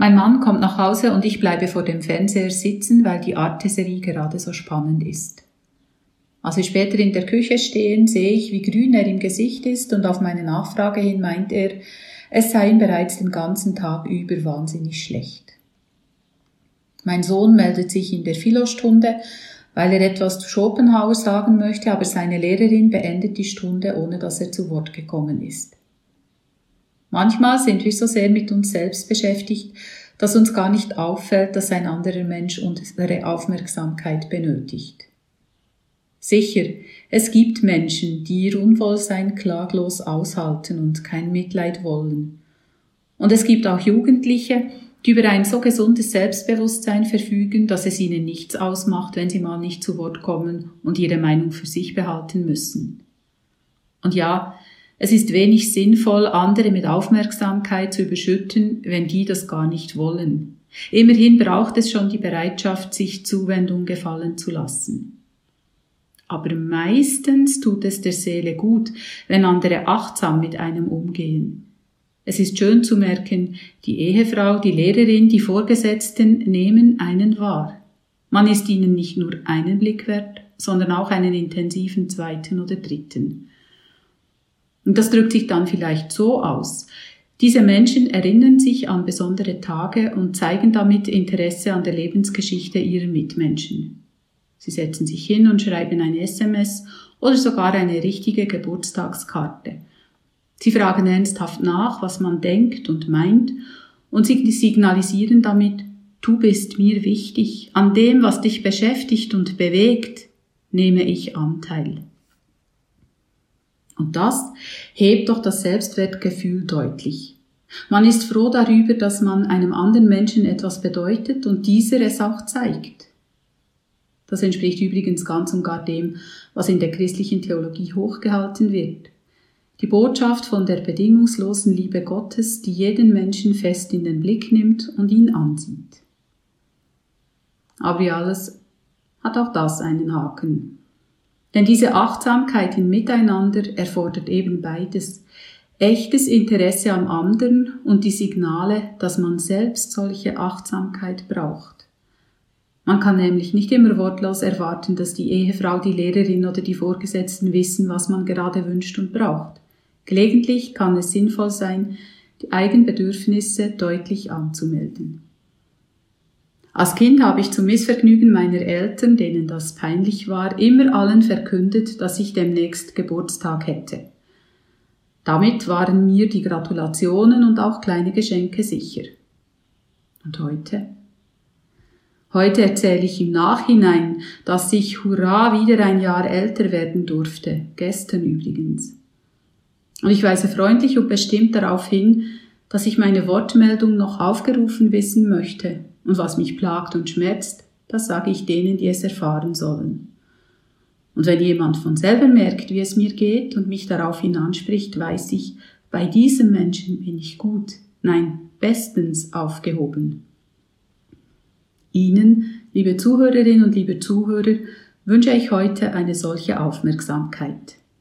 Mein Mann kommt nach Hause und ich bleibe vor dem Fernseher sitzen, weil die Arte-Serie gerade so spannend ist. Als wir später in der Küche stehen, sehe ich, wie grün er im Gesicht ist und auf meine Nachfrage hin meint er, es sei ihm bereits den ganzen Tag über wahnsinnig schlecht. Mein Sohn meldet sich in der Philostunde, weil er etwas zu Schopenhauer sagen möchte, aber seine Lehrerin beendet die Stunde, ohne dass er zu Wort gekommen ist. Manchmal sind wir so sehr mit uns selbst beschäftigt, dass uns gar nicht auffällt, dass ein anderer Mensch unsere Aufmerksamkeit benötigt. Sicher, es gibt Menschen, die ihr Unwohlsein klaglos aushalten und kein Mitleid wollen. Und es gibt auch Jugendliche, die über ein so gesundes Selbstbewusstsein verfügen, dass es ihnen nichts ausmacht, wenn sie mal nicht zu Wort kommen und ihre Meinung für sich behalten müssen. Und ja, es ist wenig sinnvoll, andere mit Aufmerksamkeit zu überschütten, wenn die das gar nicht wollen. Immerhin braucht es schon die Bereitschaft, sich Zuwendung gefallen zu lassen. Aber meistens tut es der Seele gut, wenn andere achtsam mit einem umgehen. Es ist schön zu merken, die Ehefrau, die Lehrerin, die Vorgesetzten nehmen einen wahr. Man ist ihnen nicht nur einen Blick wert, sondern auch einen intensiven zweiten oder dritten. Und das drückt sich dann vielleicht so aus. Diese Menschen erinnern sich an besondere Tage und zeigen damit Interesse an der Lebensgeschichte ihrer Mitmenschen. Sie setzen sich hin und schreiben ein SMS oder sogar eine richtige Geburtstagskarte. Sie fragen ernsthaft nach, was man denkt und meint, und sie signalisieren damit, du bist mir wichtig, an dem, was dich beschäftigt und bewegt, nehme ich Anteil. Und das hebt doch das Selbstwertgefühl deutlich. Man ist froh darüber, dass man einem anderen Menschen etwas bedeutet und dieser es auch zeigt. Das entspricht übrigens ganz und gar dem, was in der christlichen Theologie hochgehalten wird. Die Botschaft von der bedingungslosen Liebe Gottes, die jeden Menschen fest in den Blick nimmt und ihn ansieht. Aber wie alles hat auch das einen Haken. Denn diese Achtsamkeit im Miteinander erfordert eben beides. Echtes Interesse am anderen und die Signale, dass man selbst solche Achtsamkeit braucht. Man kann nämlich nicht immer wortlos erwarten, dass die Ehefrau, die Lehrerin oder die Vorgesetzten wissen, was man gerade wünscht und braucht. Gelegentlich kann es sinnvoll sein, die Eigenbedürfnisse deutlich anzumelden. Als Kind habe ich zum Missvergnügen meiner Eltern, denen das peinlich war, immer allen verkündet, dass ich demnächst Geburtstag hätte. Damit waren mir die Gratulationen und auch kleine Geschenke sicher. Und heute? Heute erzähle ich im Nachhinein, dass ich hurra wieder ein Jahr älter werden durfte, gestern übrigens. Und ich weise freundlich und bestimmt darauf hin, dass ich meine Wortmeldung noch aufgerufen wissen möchte, und was mich plagt und schmerzt, das sage ich denen, die es erfahren sollen. Und wenn jemand von selber merkt, wie es mir geht und mich daraufhin anspricht, weiß ich, bei diesem Menschen bin ich gut, nein, bestens aufgehoben. Ihnen, liebe Zuhörerinnen und liebe Zuhörer, wünsche ich heute eine solche Aufmerksamkeit.